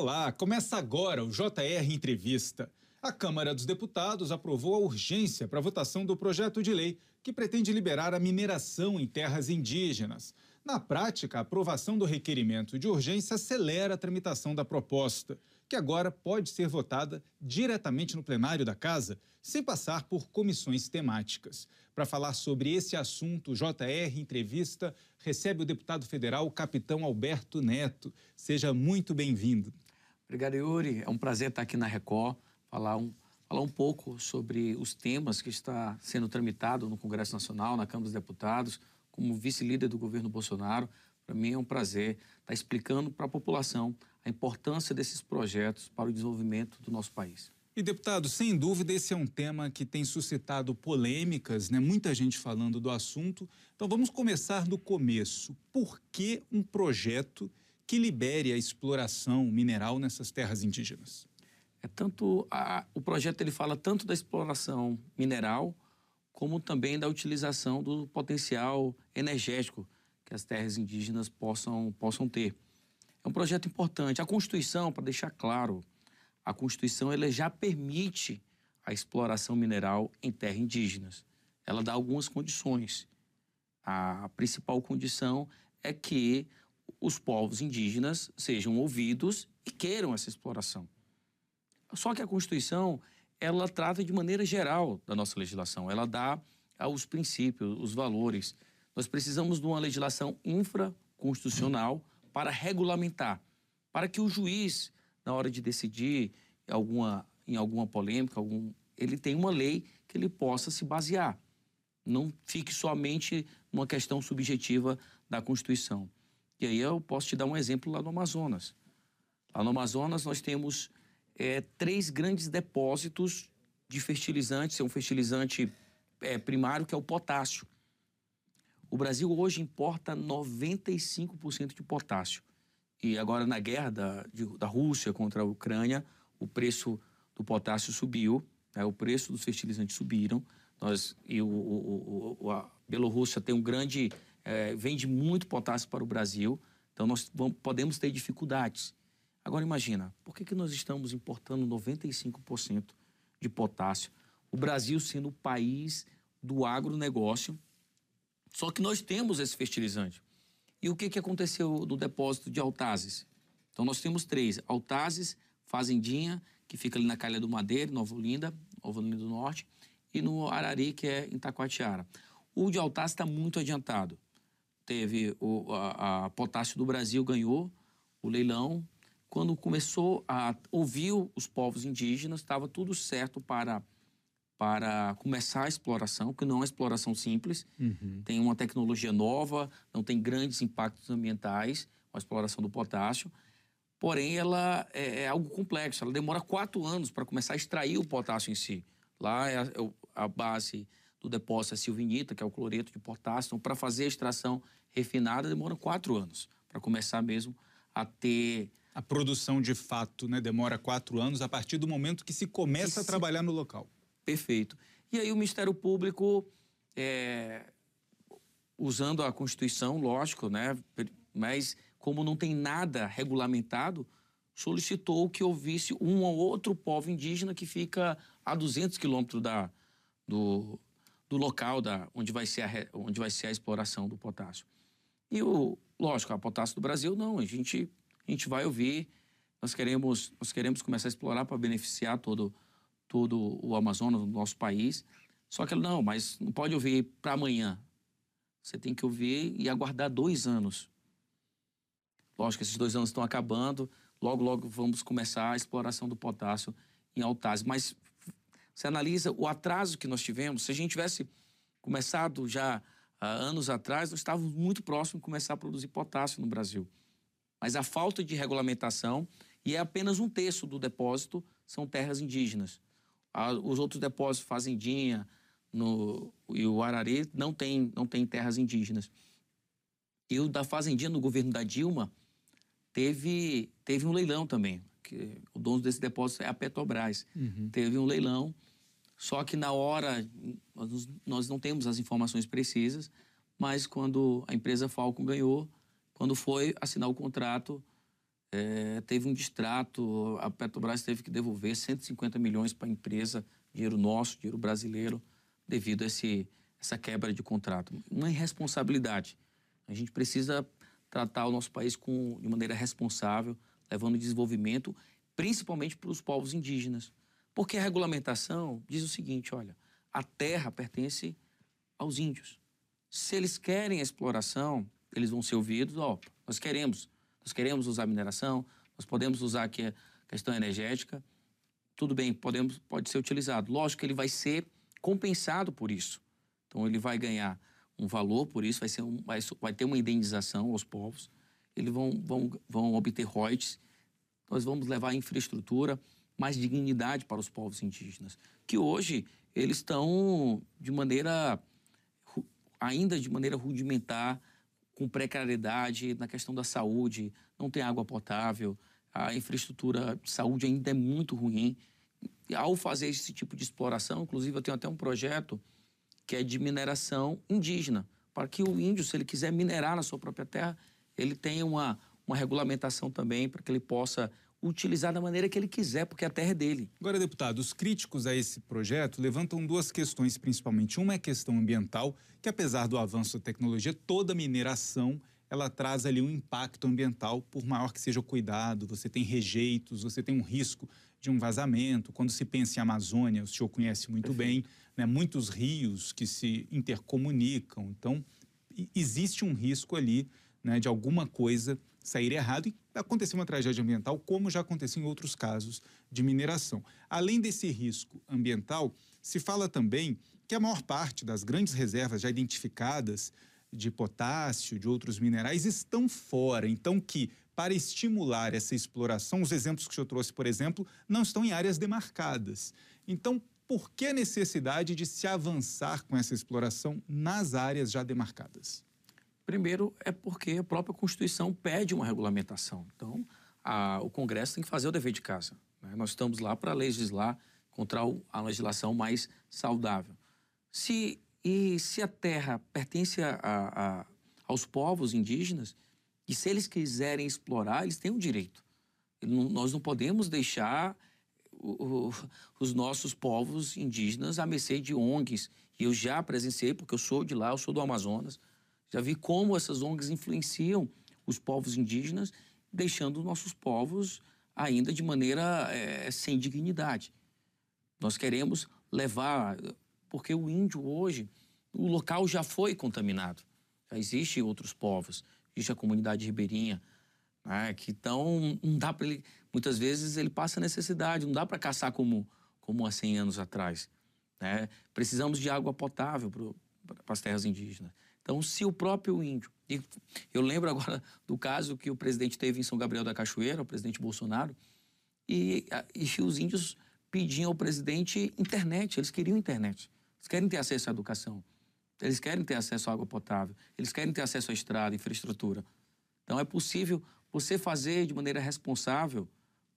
Olá, começa agora o JR Entrevista. A Câmara dos Deputados aprovou a urgência para a votação do projeto de lei que pretende liberar a mineração em terras indígenas. Na prática, a aprovação do requerimento de urgência acelera a tramitação da proposta, que agora pode ser votada diretamente no plenário da Casa, sem passar por comissões temáticas. Para falar sobre esse assunto, JR Entrevista recebe o deputado federal Capitão Alberto Neto. Seja muito bem-vindo. Obrigado, Yuri. É um prazer estar aqui na Record, falar um, falar um pouco sobre os temas que está sendo tramitado no Congresso Nacional, na Câmara dos Deputados, como vice-líder do governo Bolsonaro. Para mim é um prazer estar explicando para a população a importância desses projetos para o desenvolvimento do nosso país. E, deputado, sem dúvida, esse é um tema que tem suscitado polêmicas, né? muita gente falando do assunto. Então, vamos começar do começo. Por que um projeto que libere a exploração mineral nessas terras indígenas? É tanto a, o projeto ele fala tanto da exploração mineral como também da utilização do potencial energético que as terras indígenas possam, possam ter. É um projeto importante. A Constituição, para deixar claro, a Constituição ela já permite a exploração mineral em terras indígenas. Ela dá algumas condições. A principal condição é que os povos indígenas sejam ouvidos e queiram essa exploração. Só que a Constituição, ela trata de maneira geral da nossa legislação, ela dá os princípios, os valores. Nós precisamos de uma legislação infraconstitucional para regulamentar, para que o juiz, na hora de decidir alguma, em alguma polêmica, algum, ele tenha uma lei que ele possa se basear. Não fique somente numa questão subjetiva da Constituição. E aí eu posso te dar um exemplo lá no Amazonas. Lá no Amazonas nós temos é, três grandes depósitos de fertilizantes. É um fertilizante é, primário que é o potássio. O Brasil hoje importa 95% de potássio. E agora na guerra da, de, da Rússia contra a Ucrânia, o preço do potássio subiu, né, o preço dos fertilizantes subiram. Nós, e o, o, o, a Bielorrússia tem um grande é, vende muito potássio para o Brasil, então nós vamos, podemos ter dificuldades. Agora imagina, por que, que nós estamos importando 95% de potássio? O Brasil sendo o país do agronegócio, só que nós temos esse fertilizante. E o que, que aconteceu no depósito de Altazes? Então nós temos três, Altazes, Fazendinha, que fica ali na Calha do Madeira, Nova Olinda, Nova Olinda do Norte, e no Arari, que é em Taquatiara. O de Altazes está muito adiantado teve o a, a Potássio do Brasil ganhou o leilão. Quando começou a ouvir os povos indígenas, estava tudo certo para para começar a exploração, que não é uma exploração simples, uhum. tem uma tecnologia nova, não tem grandes impactos ambientais, a exploração do potássio, porém ela é, é algo complexo, ela demora quatro anos para começar a extrair o potássio em si. Lá é a, é a base do depósito é silvinita, que é o cloreto de potássio. Então, para fazer a extração refinada, demora quatro anos para começar mesmo a ter. A produção de fato né, demora quatro anos a partir do momento que se começa que a trabalhar no local. Perfeito. E aí o Ministério Público, é... usando a Constituição, lógico, né, mas como não tem nada regulamentado, solicitou que houvesse um ou outro povo indígena que fica a 200 quilômetros da, do, do local da, onde, vai ser a, onde vai ser a exploração do potássio. E o, lógico, a potássio do Brasil, não, a gente, a gente vai ouvir, nós queremos, nós queremos começar a explorar para beneficiar todo, todo o Amazonas, o nosso país. Só que não, mas não pode ouvir para amanhã. Você tem que ouvir e aguardar dois anos. Lógico esses dois anos estão acabando, logo, logo vamos começar a exploração do potássio em Altaz. Mas você analisa o atraso que nós tivemos. Se a gente tivesse começado já há anos atrás, nós estávamos muito próximos de começar a produzir potássio no Brasil. Mas a falta de regulamentação, e é apenas um terço do depósito, são terras indígenas. Os outros depósitos, Fazendinha no, e o Arari, não tem, não tem terras indígenas. E o da Fazendinha, no governo da Dilma, teve, teve um leilão também. Que o dono desse depósito é a Petrobras. Uhum. Teve um leilão só que na hora, nós, não temos as informações precisas, mas quando a empresa Falcon ganhou, quando foi assinar o contrato, é, teve um distrato, a Petrobras teve que devolver 150 milhões para a empresa, dinheiro nosso, dinheiro brasileiro, devido a esse, essa quebra de contrato. Uma irresponsabilidade. A gente precisa tratar o nosso país com, de maneira responsável, levando desenvolvimento, principalmente para os povos indígenas. Porque a regulamentação diz o seguinte: olha, a terra pertence aos índios. Se eles querem a exploração, eles vão ser ouvidos, ó, nós queremos, nós queremos usar mineração, nós podemos usar aqui a questão energética, tudo bem, podemos, pode ser utilizado. Lógico que ele vai ser compensado por isso. Então ele vai ganhar um valor por isso, vai, ser um, vai, vai ter uma indenização aos povos, eles vão, vão, vão obter royalties, nós vamos levar infraestrutura, mais dignidade para os povos indígenas, que hoje eles estão de maneira, ainda de maneira rudimentar, com precariedade na questão da saúde, não tem água potável, a infraestrutura de saúde ainda é muito ruim. E ao fazer esse tipo de exploração, inclusive eu tenho até um projeto que é de mineração indígena, para que o índio, se ele quiser minerar na sua própria terra, ele tenha uma, uma regulamentação também para que ele possa utilizar da maneira que ele quiser, porque a terra é dele. Agora, deputado, os críticos a esse projeto levantam duas questões, principalmente. Uma é a questão ambiental, que apesar do avanço da tecnologia, toda mineração ela traz ali um impacto ambiental, por maior que seja o cuidado, você tem rejeitos, você tem um risco de um vazamento. Quando se pensa em Amazônia, o senhor conhece muito Perfeito. bem, né, muitos rios que se intercomunicam. Então, existe um risco ali né, de alguma coisa sair errado e acontecer uma tragédia ambiental, como já aconteceu em outros casos de mineração. Além desse risco ambiental, se fala também que a maior parte das grandes reservas já identificadas de potássio, de outros minerais, estão fora. Então, que para estimular essa exploração, os exemplos que eu trouxe, por exemplo, não estão em áreas demarcadas. Então, por que a necessidade de se avançar com essa exploração nas áreas já demarcadas? Primeiro, é porque a própria Constituição pede uma regulamentação. Então, a, o Congresso tem que fazer o dever de casa. Né? Nós estamos lá para legislar contra a legislação mais saudável. Se, e se a terra pertence a, a, aos povos indígenas, e se eles quiserem explorar, eles têm o direito. Nós não podemos deixar o, o, os nossos povos indígenas à mercê de ONGs. E eu já presenciei, porque eu sou de lá, eu sou do Amazonas, já vi como essas ONGs influenciam os povos indígenas, deixando os nossos povos ainda de maneira é, sem dignidade. Nós queremos levar, porque o índio hoje, o local já foi contaminado. Já existem outros povos, existe a comunidade ribeirinha, né, que então não dá para ele, muitas vezes ele passa necessidade, não dá para caçar como como há 100 anos atrás. Né? Precisamos de água potável para as terras indígenas. Então, se o próprio índio. eu lembro agora do caso que o presidente teve em São Gabriel da Cachoeira, o presidente Bolsonaro, e, e os índios pediam ao presidente internet, eles queriam internet. Eles querem ter acesso à educação. Eles querem ter acesso à água potável. Eles querem ter acesso à estrada, infraestrutura. Então, é possível você fazer de maneira responsável,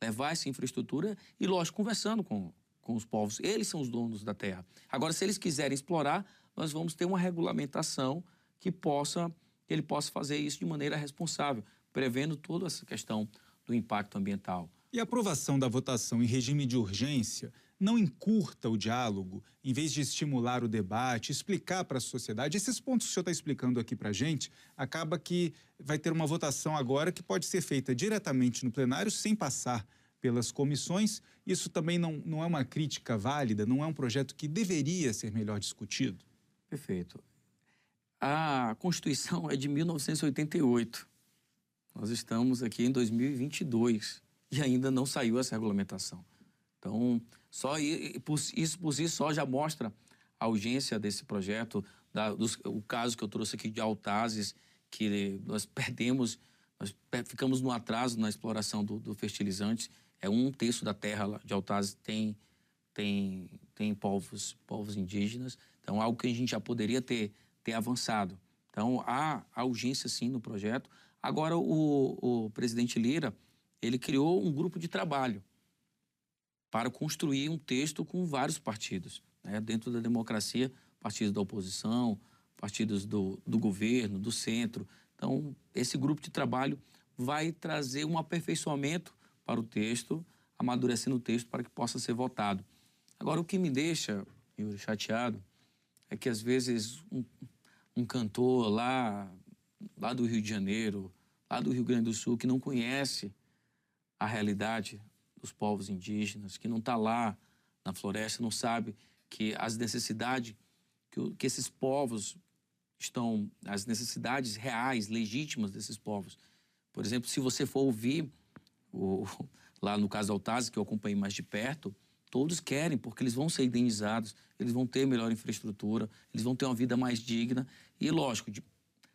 levar essa infraestrutura e, lógico, conversando com, com os povos. Eles são os donos da terra. Agora, se eles quiserem explorar, nós vamos ter uma regulamentação que possa que ele possa fazer isso de maneira responsável, prevendo toda essa questão do impacto ambiental. E a aprovação da votação em regime de urgência não encurta o diálogo, em vez de estimular o debate, explicar para a sociedade. Esses pontos que o senhor está explicando aqui para a gente, acaba que vai ter uma votação agora que pode ser feita diretamente no plenário, sem passar pelas comissões. Isso também não, não é uma crítica válida, não é um projeto que deveria ser melhor discutido? Perfeito. A Constituição é de 1988. Nós estamos aqui em 2022 e ainda não saiu essa regulamentação. Então, só isso por si só já mostra a urgência desse projeto, da, dos, o caso que eu trouxe aqui de Altazes, que nós perdemos, nós ficamos no atraso na exploração do, do fertilizante. É um terço da terra de Altazes tem tem tem povos povos indígenas. Então, algo que a gente já poderia ter ter avançado. Então, há, urgência, sim, no projeto. Agora, o, o presidente Lira, ele criou um grupo de trabalho para construir um texto com vários partidos. Né? Dentro da democracia, partidos da oposição, partidos do, do governo, do centro. Então, esse grupo de trabalho vai trazer um aperfeiçoamento para o texto, amadurecendo o texto para que possa ser votado. Agora, o que me deixa, Yuri, chateado, é que às vezes um, um cantor lá, lá do Rio de Janeiro, lá do Rio Grande do Sul, que não conhece a realidade dos povos indígenas, que não está lá na floresta, não sabe que as necessidades que, que esses povos estão, as necessidades reais, legítimas desses povos. Por exemplo, se você for ouvir, o, lá no caso da que eu acompanhei mais de perto, todos querem, porque eles vão ser indenizados, eles vão ter melhor infraestrutura, eles vão ter uma vida mais digna e, lógico, de,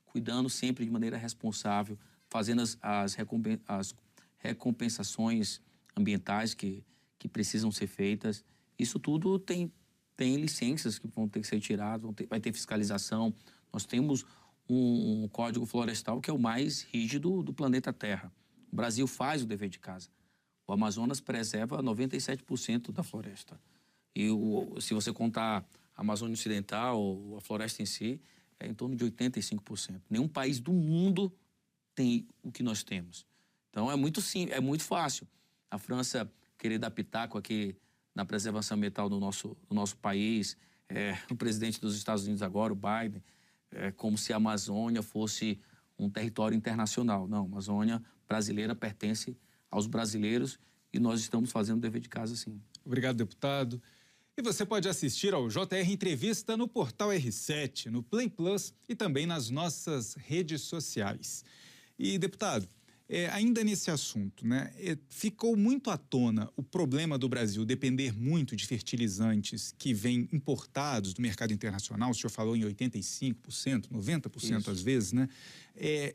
cuidando sempre de maneira responsável, fazendo as, as, recompen, as recompensações ambientais que, que precisam ser feitas. Isso tudo tem, tem licenças que vão ter que ser tiradas, ter, vai ter fiscalização. Nós temos um, um, código florestal que é o mais rígido do planeta Terra. O Brasil faz o dever de casa. O Amazonas preserva 97% da floresta. E o, se você contar a Amazônia Ocidental, a floresta em si, é em torno de 85%. Nenhum país do mundo tem o que nós temos. Então é muito sim, é muito fácil. A França querer dar pitaco aqui na preservação ambiental do nosso, do nosso país, é, o presidente dos Estados Unidos agora, o Biden, é como se a Amazônia fosse um território internacional. Não, a Amazônia brasileira pertence aos brasileiros e nós estamos fazendo o dever de casa sim. Obrigado, deputado. E você pode assistir ao JR Entrevista no portal R7, no Play Plus e também nas nossas redes sociais. E, deputado, é, ainda nesse assunto, né, é, ficou muito à tona o problema do Brasil depender muito de fertilizantes que vêm importados do mercado internacional. O senhor falou em 85%, 90% Isso. às vezes, né? É,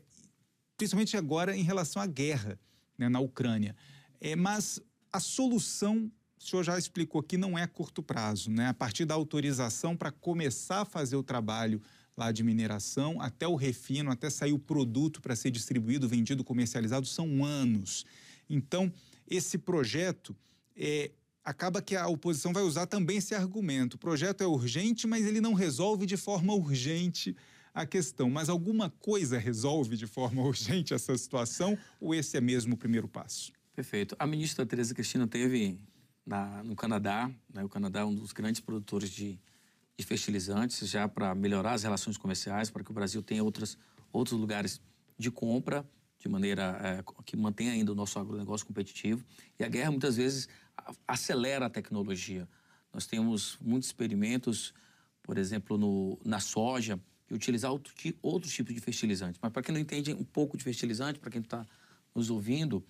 principalmente agora em relação à guerra né, na Ucrânia. É, mas a solução, o senhor já explicou aqui, não é curto prazo, né? A partir da autorização para começar a fazer o trabalho lá de mineração, até o refino, até sair o produto para ser distribuído, vendido, comercializado, são anos. Então, esse projeto é, acaba que a oposição vai usar também esse argumento. O projeto é urgente, mas ele não resolve de forma urgente a questão. Mas alguma coisa resolve de forma urgente essa situação ou esse é mesmo o primeiro passo? Perfeito. A ministra Tereza Cristina teve na, no Canadá, né, o Canadá é um dos grandes produtores de de fertilizantes já para melhorar as relações comerciais, para que o Brasil tenha outras, outros lugares de compra, de maneira é, que mantenha ainda o nosso agronegócio competitivo. E a guerra muitas vezes acelera a tecnologia. Nós temos muitos experimentos, por exemplo, no, na soja, de utilizar outro, outros tipos de fertilizantes. Mas para quem não entende um pouco de fertilizante, para quem está nos ouvindo,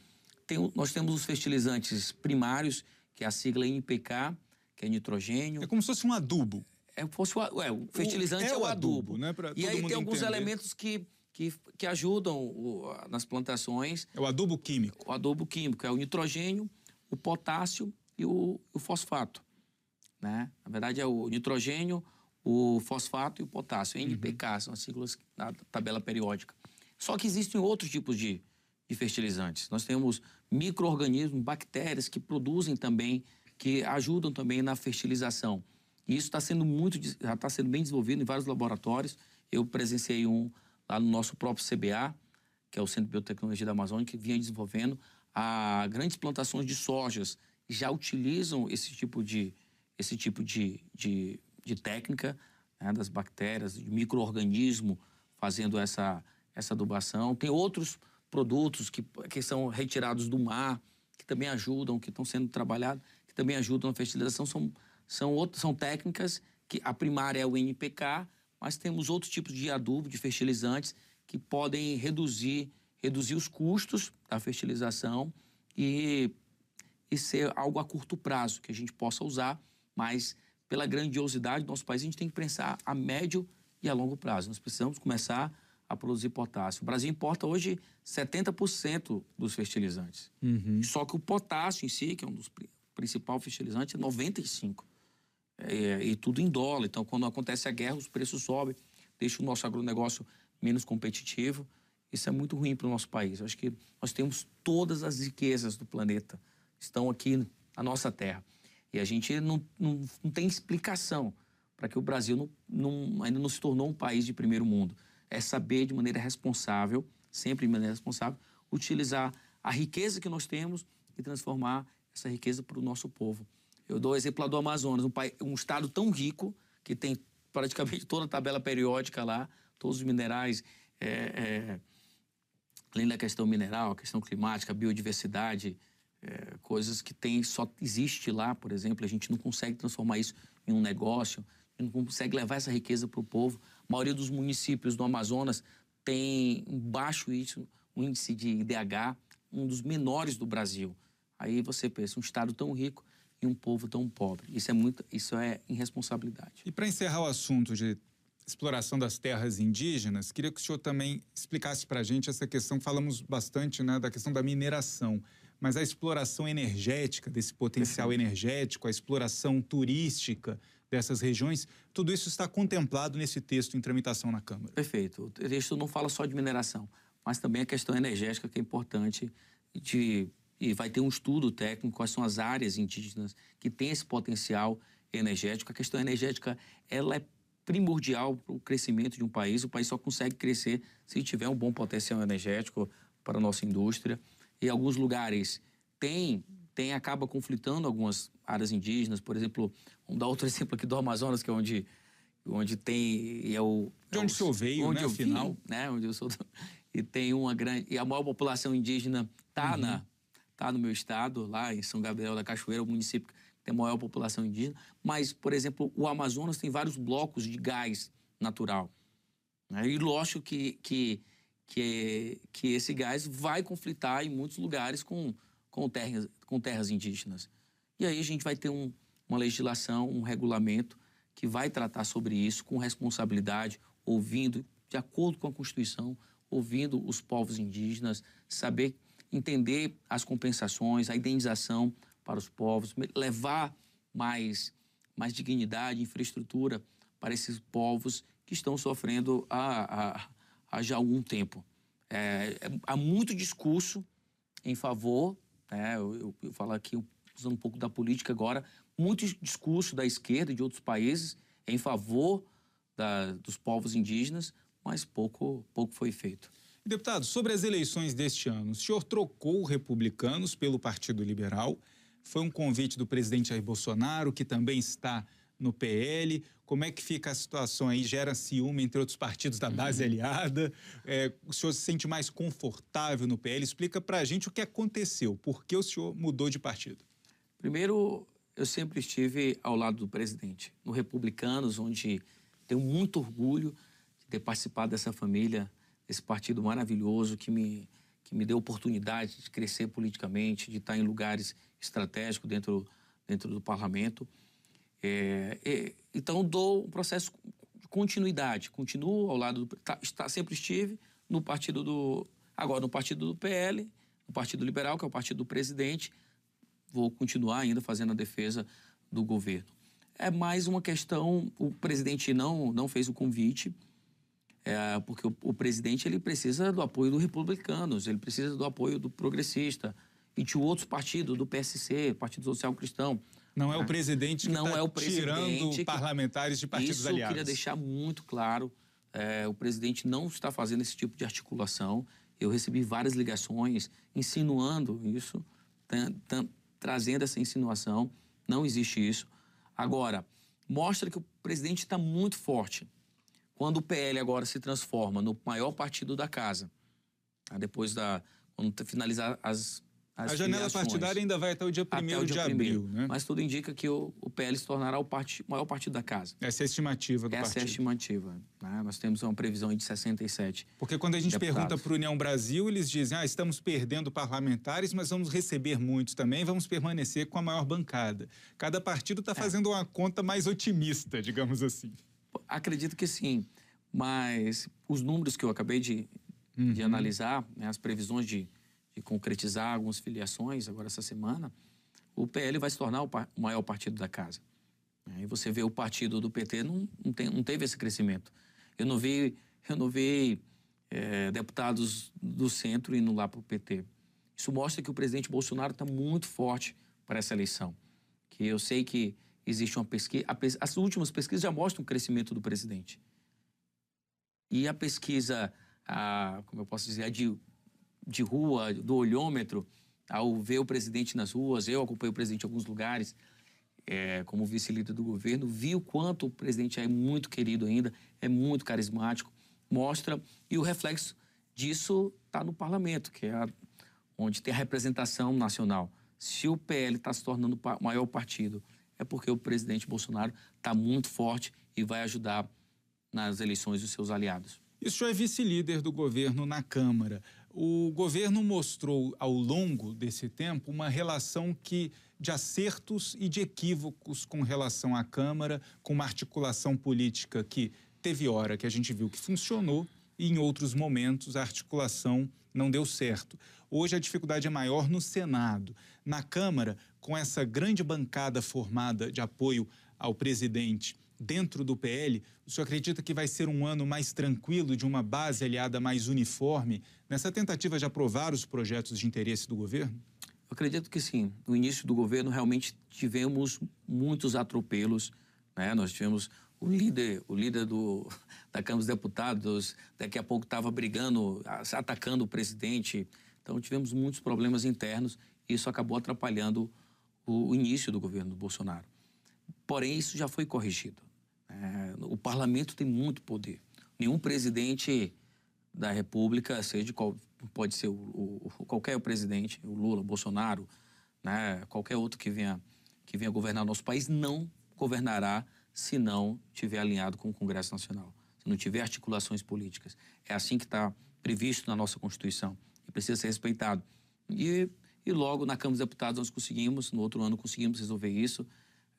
tem, nós temos os fertilizantes primários, que é a sigla NPK, que é nitrogênio. É como se fosse um adubo é, fosse o, é, o fertilizante o, é, é, o adubo. adubo né? e aí tem alguns entender. elementos que, que, que ajudam o, nas plantações. É o adubo químico. O adubo químico é o nitrogênio, o potássio e o, o fosfato. Né? Na verdade, é o nitrogênio, o fosfato e o potássio. NPK uhum. são as siglas da tabela periódica. Só que existem outros tipos de, fertilizantes. Nós temos micro-organismos, bactérias que produzem também, que ajudam também na fertilização. E isso está sendo muito, já está sendo bem desenvolvido em vários laboratórios. Eu presenciei um lá no nosso próprio CBA, que é o Centro de Biotecnologia da Amazônia, que vinha desenvolvendo a grandes plantações de sojas já utilizam esse tipo de, esse tipo de, de, de técnica né, das bactérias, de microorganismo fazendo essa, essa adubação. Tem outros produtos que, que são retirados do mar, que também ajudam, que estão sendo trabalhados, que também ajudam na fertilização. São são, outras, são técnicas que a primária é o NPK, mas temos outros tipos de adubo, de fertilizantes, que podem reduzir, reduzir os custos da fertilização e, e ser algo a curto prazo que a gente possa usar, mas pela grandiosidade do nosso país, a gente tem que pensar a médio e a longo prazo. Nós precisamos começar a produzir potássio. O Brasil importa hoje 70% dos fertilizantes. Uhum. Só que o potássio em si, que é um dos principais fertilizantes, é 95% é, e tudo em dólar. Então, quando acontece a guerra, os preços sobem, deixa o nosso agronegócio menos competitivo. Isso é muito ruim para o nosso país. Eu acho que nós temos todas as riquezas do planeta, estão aqui na nossa terra. E a gente não, não, não tem explicação para que o Brasil não, não, ainda não se tornou um país de primeiro mundo. É saber de maneira responsável, sempre de maneira responsável, utilizar a riqueza que nós temos e transformar essa riqueza para o nosso povo. Eu dou o exemplo lá do Amazonas, um, país, um estado tão rico que tem praticamente toda a tabela periódica lá, todos os minerais, é, é, além da questão mineral, questão climática, biodiversidade, é, coisas que tem só existe lá, por exemplo, a gente não consegue transformar isso em um negócio, a gente não consegue levar essa riqueza para o povo. A maioria dos municípios do Amazonas tem um baixo índice de IDH, um dos menores do Brasil. Aí você pensa, um estado tão rico e um povo tão pobre. Isso é muito, isso é irresponsabilidade. E para encerrar o assunto de exploração das terras indígenas, queria que o senhor também explicasse para a gente essa questão. Falamos bastante né, da questão da mineração, mas a exploração energética desse potencial energético, a exploração turística dessas regiões, tudo isso está contemplado nesse texto em tramitação na Câmara. Perfeito. O texto não fala só de mineração, mas também a questão energética que é importante de e vai ter um estudo técnico quais são as áreas indígenas que têm esse potencial energético. A questão energética ela é primordial para o crescimento de um país. O país só consegue crescer se tiver um bom potencial energético para a nossa indústria. Em alguns lugares tem, tem acaba conflitando algumas áreas indígenas. Por exemplo, vamos dar outro exemplo aqui do Amazonas, que é onde, onde tem... É o, de onde é o, senhor veio, onde né, eu afinal? Vim, né, onde eu sou... E tem uma grande... E a maior população indígena está uhum. na tá no meu estado, lá em São Gabriel da Cachoeira, o município que tem a maior população indígena. Mas, por exemplo, o Amazonas tem vários blocos de gás natural. Né? E lógico que, que, que, que esse gás vai conflitar em muitos lugares com, com, terras, com terras indígenas. E aí a gente vai ter um, uma legislação, um regulamento que vai tratar sobre isso com responsabilidade, ouvindo, de acordo com a Constituição, ouvindo os povos indígenas, saber entender as compensações, a indenização para os povos, levar mais, mais dignidade, infraestrutura para esses povos que estão sofrendo há, há, há já algum tempo. É, é, há muito discurso em favor, né, eu, eu, eu falo aqui usando um pouco da política agora, muito discurso da esquerda e de outros países em favor da, dos povos indígenas, mas pouco, pouco foi feito. Deputado, sobre as eleições deste ano, o senhor trocou republicanos pelo Partido Liberal. Foi um convite do presidente Jair Bolsonaro, que também está no PL. Como é que fica a situação aí? Gera ciúme entre outros partidos da base uhum. aliada? É, o senhor se sente mais confortável no PL? Explica para a gente o que aconteceu. Por que o senhor mudou de partido? Primeiro, eu sempre estive ao lado do presidente. No Republicanos, onde tenho muito orgulho de ter participado dessa família esse partido maravilhoso que me, que me deu oportunidade de crescer politicamente, de estar em lugares estratégicos dentro, dentro do parlamento. É, é, então, dou um processo de continuidade, continuo ao lado do. Tá, está, sempre estive no partido do. Agora, no partido do PL, no Partido Liberal, que é o partido do presidente, vou continuar ainda fazendo a defesa do governo. É mais uma questão, o presidente não, não fez o convite, é, porque o, o, presidente ele precisa do apoio dos republicanos, ele precisa do apoio do progressista e de outros partidos, do PSC, Partido Social Cristão. Não é o presidente que está é tirando que, parlamentares de partidos isso aliados. Isso eu queria deixar muito claro. É, o presidente não está fazendo esse tipo de articulação. Eu recebi várias ligações insinuando isso, trazendo essa insinuação. Não existe isso. Agora, mostra que o presidente está muito forte quando o PL agora se transforma no maior partido da casa, tá? depois da. Quando finalizar as. As a janela partidária ainda vai até o dia 1 de abril, né? Mas tudo indica que o, o PL se tornará o part, maior partido da casa. Essa é a estimativa do Essa partido. Essa é a estimativa. Né? Nós temos uma previsão de 67. Porque quando a gente deputados. pergunta para o União Brasil, eles dizem: ah, estamos perdendo parlamentares, mas vamos receber muitos também, vamos permanecer com a maior bancada. Cada partido está é. fazendo uma conta mais otimista, digamos assim. Acredito que sim, mas os números que eu acabei de, uhum. de analisar, né, as previsões de, de, concretizar algumas filiações agora essa semana, o PL vai se tornar o, o maior partido da casa. Aí você vê o partido do PT não, não, tem, não teve esse crescimento. Eu não vi, eu não vi é, deputados do centro indo lá para o PT. Isso mostra que o presidente Bolsonaro está muito forte para essa eleição. Que eu sei que existe uma pesquisa. As últimas pesquisas já mostram o crescimento do presidente. E a pesquisa, a, como eu posso dizer, a de de rua, do olhômetro, ao ver o presidente nas ruas, eu acompanhei o presidente em alguns lugares, é, como vice-líder do governo, vi o quanto o presidente é muito querido ainda, é muito carismático, mostra, e o reflexo disso está no parlamento, que é a, onde tem a representação nacional. Se o PL está se tornando o maior partido, é porque o presidente Bolsonaro está muito forte e vai ajudar nas eleições os seus aliados. Isso é vice-líder do governo na Câmara. O governo mostrou ao longo desse tempo uma relação que de acertos e de equívocos com relação à Câmara, com uma articulação política que teve hora que a gente viu que funcionou e em outros momentos a articulação não deu certo. Hoje a dificuldade é maior no Senado. Na Câmara, com essa grande bancada formada de apoio ao presidente dentro do PL, o senhor acredita que vai ser um ano mais tranquilo, de uma base aliada mais uniforme, nessa tentativa de aprovar os projetos de interesse do governo? Eu acredito que sim. No início do governo, realmente tivemos muitos atropelos. Né? Nós tivemos o líder, o líder do, da Câmara dos Deputados, daqui a pouco estava brigando, atacando o presidente. Então, tivemos muitos problemas internos e isso acabou atrapalhando o, o início do governo do Bolsonaro. Porém, isso já foi corrigido. É, o parlamento tem muito poder. Nenhum presidente da República, seja qual, pode ser o, o, qualquer presidente, o Lula, Bolsonaro, né, qualquer outro que venha, que venha governar nosso país, não governará se não tiver alinhado com o Congresso Nacional, se não tiver articulações políticas. É assim que está previsto na nossa Constituição e precisa ser respeitado. E, e logo na Câmara dos Deputados nós conseguimos, no outro ano conseguimos resolver isso.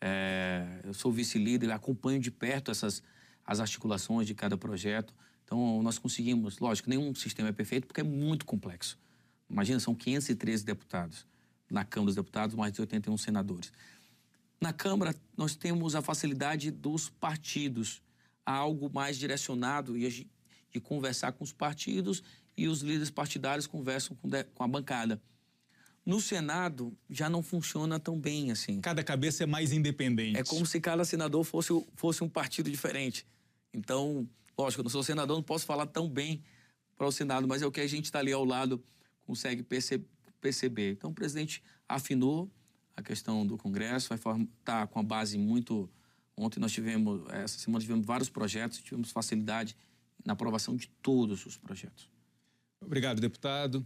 É, eu sou vice-líder, acompanho de perto essas as articulações de cada projeto. Então, nós conseguimos, lógico, nenhum sistema é perfeito porque é muito complexo. Imagina, são 513 deputados na Câmara dos Deputados, mais de 81 senadores. Na Câmara, nós temos a facilidade dos partidos, algo mais direcionado e de conversar com os partidos e os líderes partidários conversam com, com a bancada. No Senado já não funciona tão bem assim. Cada cabeça é mais independente. É como se cada senador fosse, fosse um partido diferente. Então, lógico, eu não sou senador, não posso falar tão bem para o Senado, mas é o que a gente está ali ao lado consegue perceber. Então, o presidente afinou a questão do Congresso, vai estar tá com a base muito. Ontem nós tivemos, essa semana tivemos vários projetos, tivemos facilidade na aprovação de todos os projetos. Obrigado, deputado.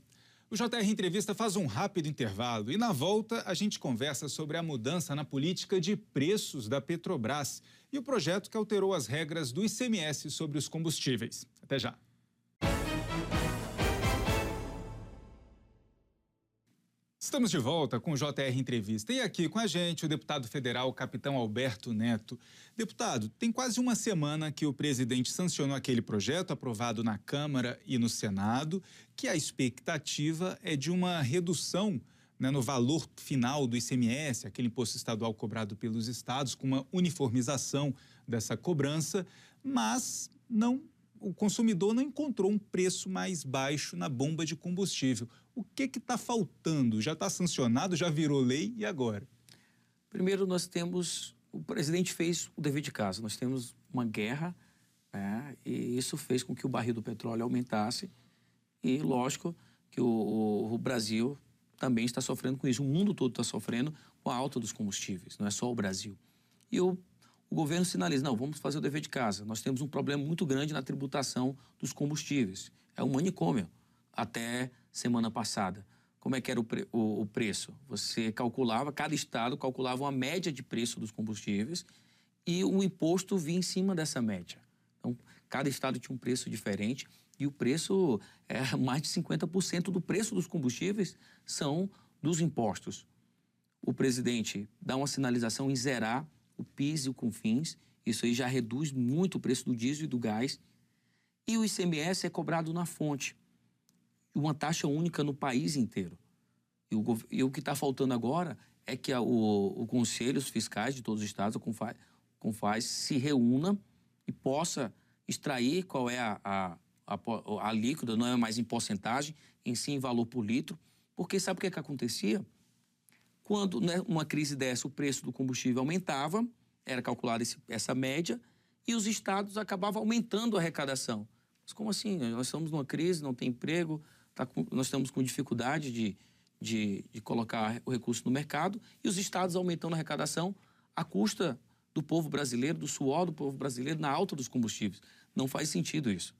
O JR Entrevista faz um rápido intervalo e, na volta, a gente conversa sobre a mudança na política de preços da Petrobras e o projeto que alterou as regras do ICMS sobre os combustíveis. Até já. Estamos de volta com o JR Entrevista. E aqui com a gente o deputado federal Capitão Alberto Neto. Deputado, tem quase uma semana que o presidente sancionou aquele projeto aprovado na Câmara e no Senado, que a expectativa é de uma redução né, no valor final do ICMS, aquele imposto estadual cobrado pelos estados, com uma uniformização dessa cobrança, mas não o consumidor não encontrou um preço mais baixo na bomba de combustível. O que está faltando? Já está sancionado, já virou lei e agora? Primeiro, nós temos. O presidente fez o dever de casa. Nós temos uma guerra né, e isso fez com que o barril do petróleo aumentasse. E, lógico, que o, o, o Brasil também está sofrendo com isso. O mundo todo está sofrendo com a alta dos combustíveis, não é só o Brasil. E eu o governo sinaliza: não, vamos fazer o dever de casa. Nós temos um problema muito grande na tributação dos combustíveis. É um manicômio até semana passada. Como é que era o, pre o, o preço? Você calculava, cada estado calculava uma média de preço dos combustíveis e o imposto vinha em cima dessa média. Então, cada estado tinha um preço diferente e o preço é mais de 50% do preço dos combustíveis são dos impostos. O presidente dá uma sinalização em zerar o PIS e o CONFINS. Isso aí já reduz muito o preço do diesel e do gás. E o ICMS é cobrado na fonte. Uma taxa única no país inteiro. E o, e o que está faltando agora é que a, o, o fiscais de todos os estados, o Confaz se reúna e possa extrair qual é a, a, a, a líquida, não é mais em porcentagem, em sim em valor por litro. Porque sabe o que, é que acontecia? Quando né, uma crise dessa, o preço do combustível aumentava, era calculada essa média, e os estados acabavam aumentando a arrecadação. Mas como assim? Nós estamos numa crise, não tem emprego, tá com, nós estamos com dificuldade de, de, de colocar o recurso no mercado e os estados aumentando a arrecadação à custa do povo brasileiro, do suor do povo brasileiro na alta dos combustíveis. Não faz sentido isso.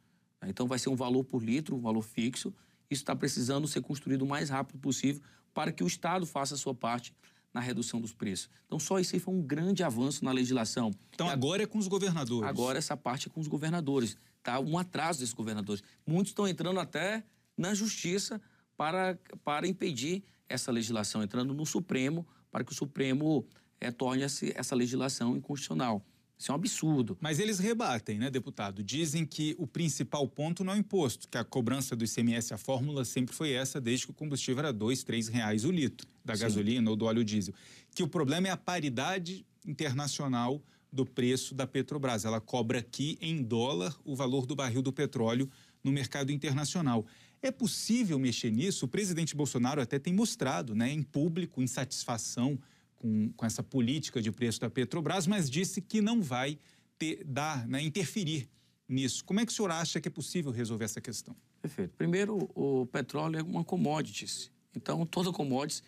Então vai ser um valor por litro, um valor fixo. Isso está precisando ser construído o mais rápido possível para que o Estado faça a sua parte na redução dos preços. Então, só isso aí foi um grande avanço na legislação. Então, agora é com os governadores. Agora, essa parte é com os governadores. Está um atraso desses governadores. Muitos estão entrando até na justiça para, para impedir essa legislação, entrando no Supremo, para que o Supremo é, torne essa legislação inconstitucional. Isso é um absurdo. Mas eles rebatem, né, deputado? Dizem que o principal ponto não é o imposto, que a cobrança do ICMS, a fórmula sempre foi essa, desde que o combustível era dois, três reais o litro da Sim. gasolina ou do óleo diesel. Que o problema é a paridade internacional do preço da Petrobras. Ela cobra aqui em dólar o valor do barril do petróleo no mercado internacional. É possível mexer nisso? O presidente Bolsonaro até tem mostrado, né, em público, insatisfação com, com essa política de preço da Petrobras, mas disse que não vai ter, dar, né, interferir nisso. Como é que o senhor acha que é possível resolver essa questão? Perfeito. Primeiro, o petróleo é uma commodity. Então, toda commodity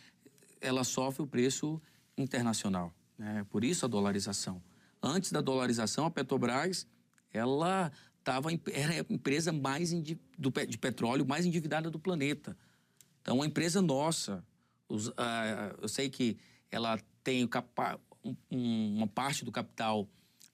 ela sofre o preço internacional. Né? Por isso a dolarização. Antes da dolarização, a Petrobras ela tava, era a empresa mais do, de petróleo mais endividada do planeta. Então, uma empresa nossa, os, uh, eu sei que ela tem capa, um, uma parte do capital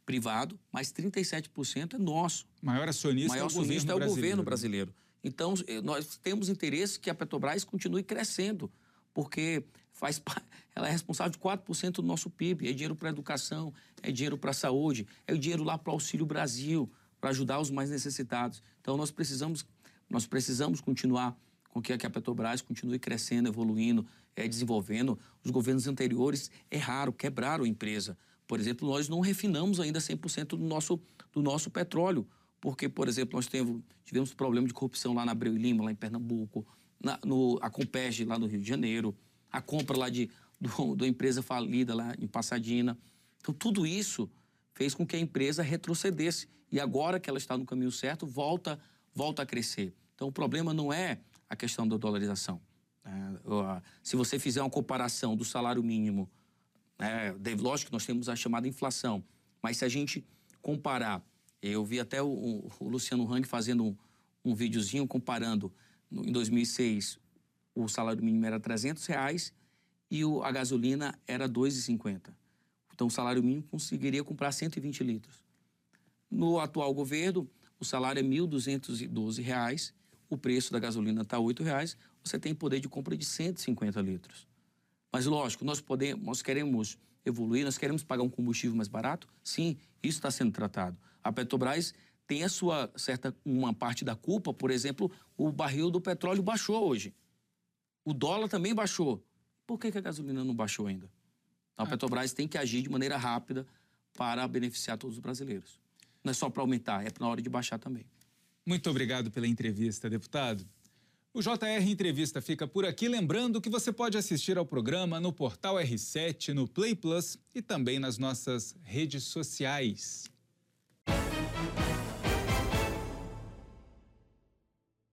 privado, mas 37% é nosso. Maior acionista, Maior é, o acionista é o governo brasileiro. Então, eh, nós temos interesse que a Petrobras continue crescendo, porque faz, ela é responsável de 4% do nosso PIB. É dinheiro para a educação, é dinheiro para a saúde, é o dinheiro lá para o Auxílio Brasil, para ajudar os mais necessitados. Então, nós precisamos, nós precisamos continuar com que a Petrobras continue crescendo, evoluindo, é, desenvolvendo. Os governos anteriores erraram, quebraram a empresa. Por exemplo, nós não refinamos ainda 100% do nosso, do nosso petróleo, porque, por exemplo, nós tivemos, tivemos problema de corrupção lá na Abreu e Lima, lá em Pernambuco, na, no, a Compege lá no Rio de Janeiro, a compra lá de, do, empresa falida lá em Passadina. Então, tudo isso fez com que a empresa retrocedesse. E agora que ela está no caminho certo, volta, volta a crescer. Então, o problema não é a questão da dolarização. É, se você fizer uma comparação do salário mínimo, é, lógico que nós temos a chamada inflação, mas se a gente comparar, eu vi até o, o Luciano Hang fazendo um, um videozinho comparando, em 2006 o salário mínimo era 300 reais e o, a gasolina era 2,50. Então o salário mínimo conseguiria comprar 120 litros. No atual governo, o salário é R$ 1.212 o preço da gasolina está R$ você tem poder de compra de 150 litros. Mas, lógico, nós, podemos, nós queremos evoluir, nós queremos pagar um combustível mais barato? Sim, isso está sendo tratado. A Petrobras tem a sua certa uma parte da culpa, por exemplo, o barril do petróleo baixou hoje. O dólar também baixou. Por que, que a gasolina não baixou ainda? Então, a ah. Petrobras tem que agir de maneira rápida para beneficiar todos os brasileiros. Não é só para aumentar, é na hora de baixar também. Muito obrigado pela entrevista, deputado. O JR Entrevista fica por aqui, lembrando que você pode assistir ao programa no portal R7, no Play Plus e também nas nossas redes sociais.